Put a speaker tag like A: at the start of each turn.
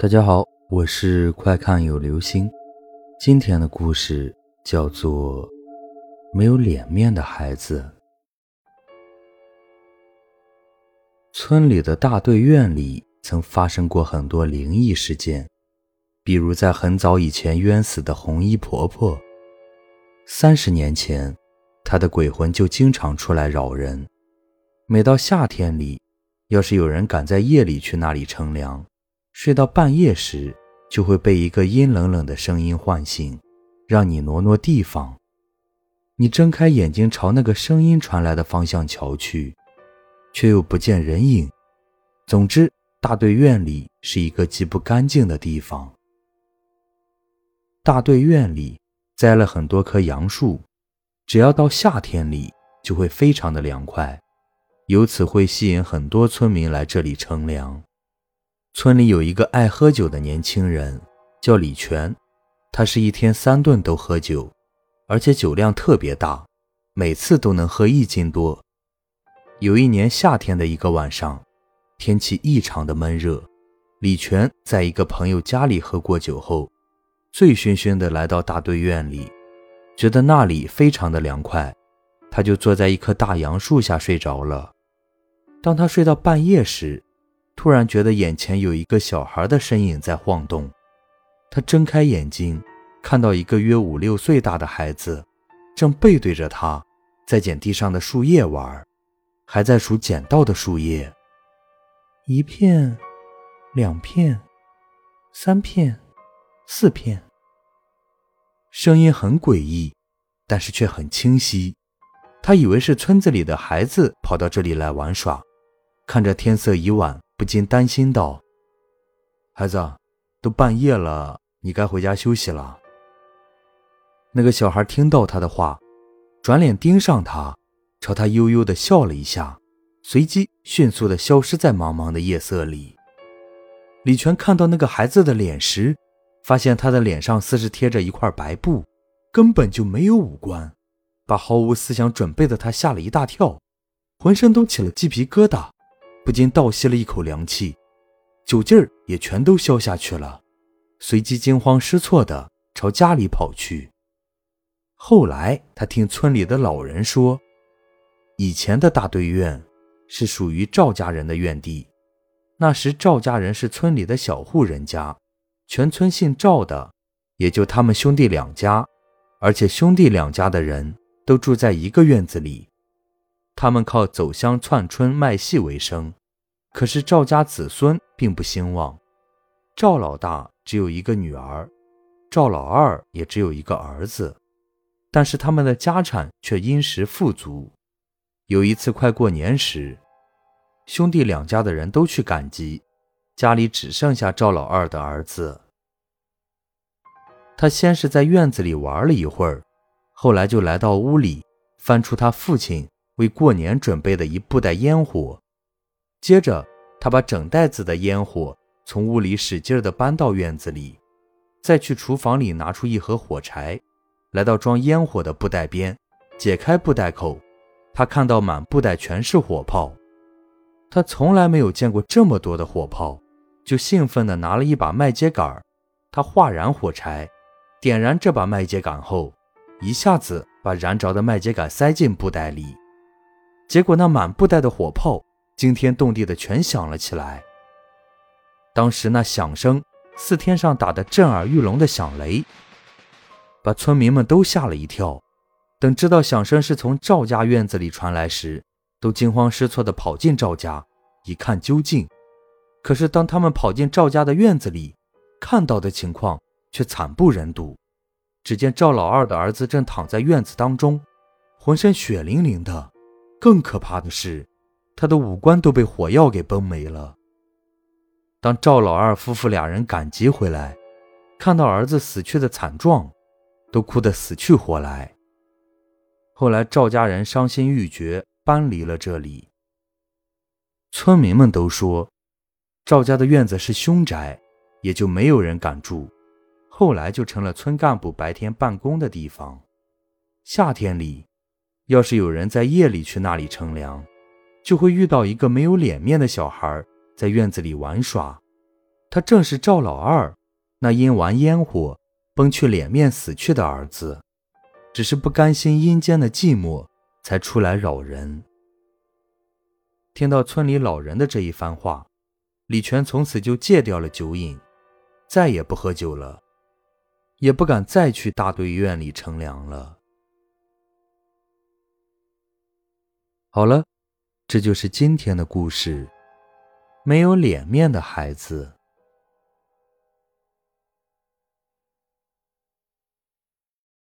A: 大家好，我是快看有流星。今天的故事叫做《没有脸面的孩子》。村里的大队院里曾发生过很多灵异事件，比如在很早以前冤死的红衣婆婆。三十年前，她的鬼魂就经常出来扰人。每到夏天里，要是有人敢在夜里去那里乘凉，睡到半夜时，就会被一个阴冷冷的声音唤醒，让你挪挪地方。你睁开眼睛朝那个声音传来的方向瞧去，却又不见人影。总之，大队院里是一个极不干净的地方。大队院里栽了很多棵杨树，只要到夏天里，就会非常的凉快，由此会吸引很多村民来这里乘凉。村里有一个爱喝酒的年轻人，叫李全。他是一天三顿都喝酒，而且酒量特别大，每次都能喝一斤多。有一年夏天的一个晚上，天气异常的闷热，李全在一个朋友家里喝过酒后，醉醺醺的来到大队院里，觉得那里非常的凉快，他就坐在一棵大杨树下睡着了。当他睡到半夜时，突然觉得眼前有一个小孩的身影在晃动，他睁开眼睛，看到一个约五六岁大的孩子，正背对着他，在捡地上的树叶玩，还在数捡到的树叶，一片，两片，三片，四片。声音很诡异，但是却很清晰。他以为是村子里的孩子跑到这里来玩耍，看着天色已晚。不禁担心道：“孩子，都半夜了，你该回家休息了。”那个小孩听到他的话，转脸盯上他，朝他悠悠地笑了一下，随即迅速地消失在茫茫的夜色里。李全看到那个孩子的脸时，发现他的脸上似是贴着一块白布，根本就没有五官，把毫无思想准备的他吓了一大跳，浑身都起了鸡皮疙瘩。不禁倒吸了一口凉气，酒劲儿也全都消下去了，随即惊慌失措地朝家里跑去。后来他听村里的老人说，以前的大队院是属于赵家人的院地，那时赵家人是村里的小户人家，全村姓赵的也就他们兄弟两家，而且兄弟两家的人都住在一个院子里，他们靠走乡串村卖戏为生。可是赵家子孙并不兴旺，赵老大只有一个女儿，赵老二也只有一个儿子，但是他们的家产却殷实富足。有一次快过年时，兄弟两家的人都去赶集，家里只剩下赵老二的儿子。他先是在院子里玩了一会儿，后来就来到屋里，翻出他父亲为过年准备的一布袋烟火。接着，他把整袋子的烟火从屋里使劲地搬到院子里，再去厨房里拿出一盒火柴，来到装烟火的布袋边，解开布袋口，他看到满布袋全是火炮，他从来没有见过这么多的火炮，就兴奋地拿了一把麦秸秆他化燃火柴，点燃这把麦秸秆后，一下子把燃着的麦秸秆塞进布袋里，结果那满布袋的火炮。惊天动地的全响了起来。当时那响声似天上打的震耳欲聋的响雷，把村民们都吓了一跳。等知道响声是从赵家院子里传来时，都惊慌失措地跑进赵家一看究竟。可是当他们跑进赵家的院子里，看到的情况却惨不忍睹。只见赵老二的儿子正躺在院子当中，浑身血淋淋的。更可怕的是。他的五官都被火药给崩没了。当赵老二夫妇俩人赶集回来，看到儿子死去的惨状，都哭得死去活来。后来赵家人伤心欲绝，搬离了这里。村民们都说，赵家的院子是凶宅，也就没有人敢住。后来就成了村干部白天办公的地方。夏天里，要是有人在夜里去那里乘凉。就会遇到一个没有脸面的小孩在院子里玩耍，他正是赵老二，那因玩烟火崩去脸面死去的儿子，只是不甘心阴间的寂寞，才出来扰人。听到村里老人的这一番话，李全从此就戒掉了酒瘾，再也不喝酒了，也不敢再去大队院里乘凉了。好了，这就是今天的故事。没有脸面的孩子。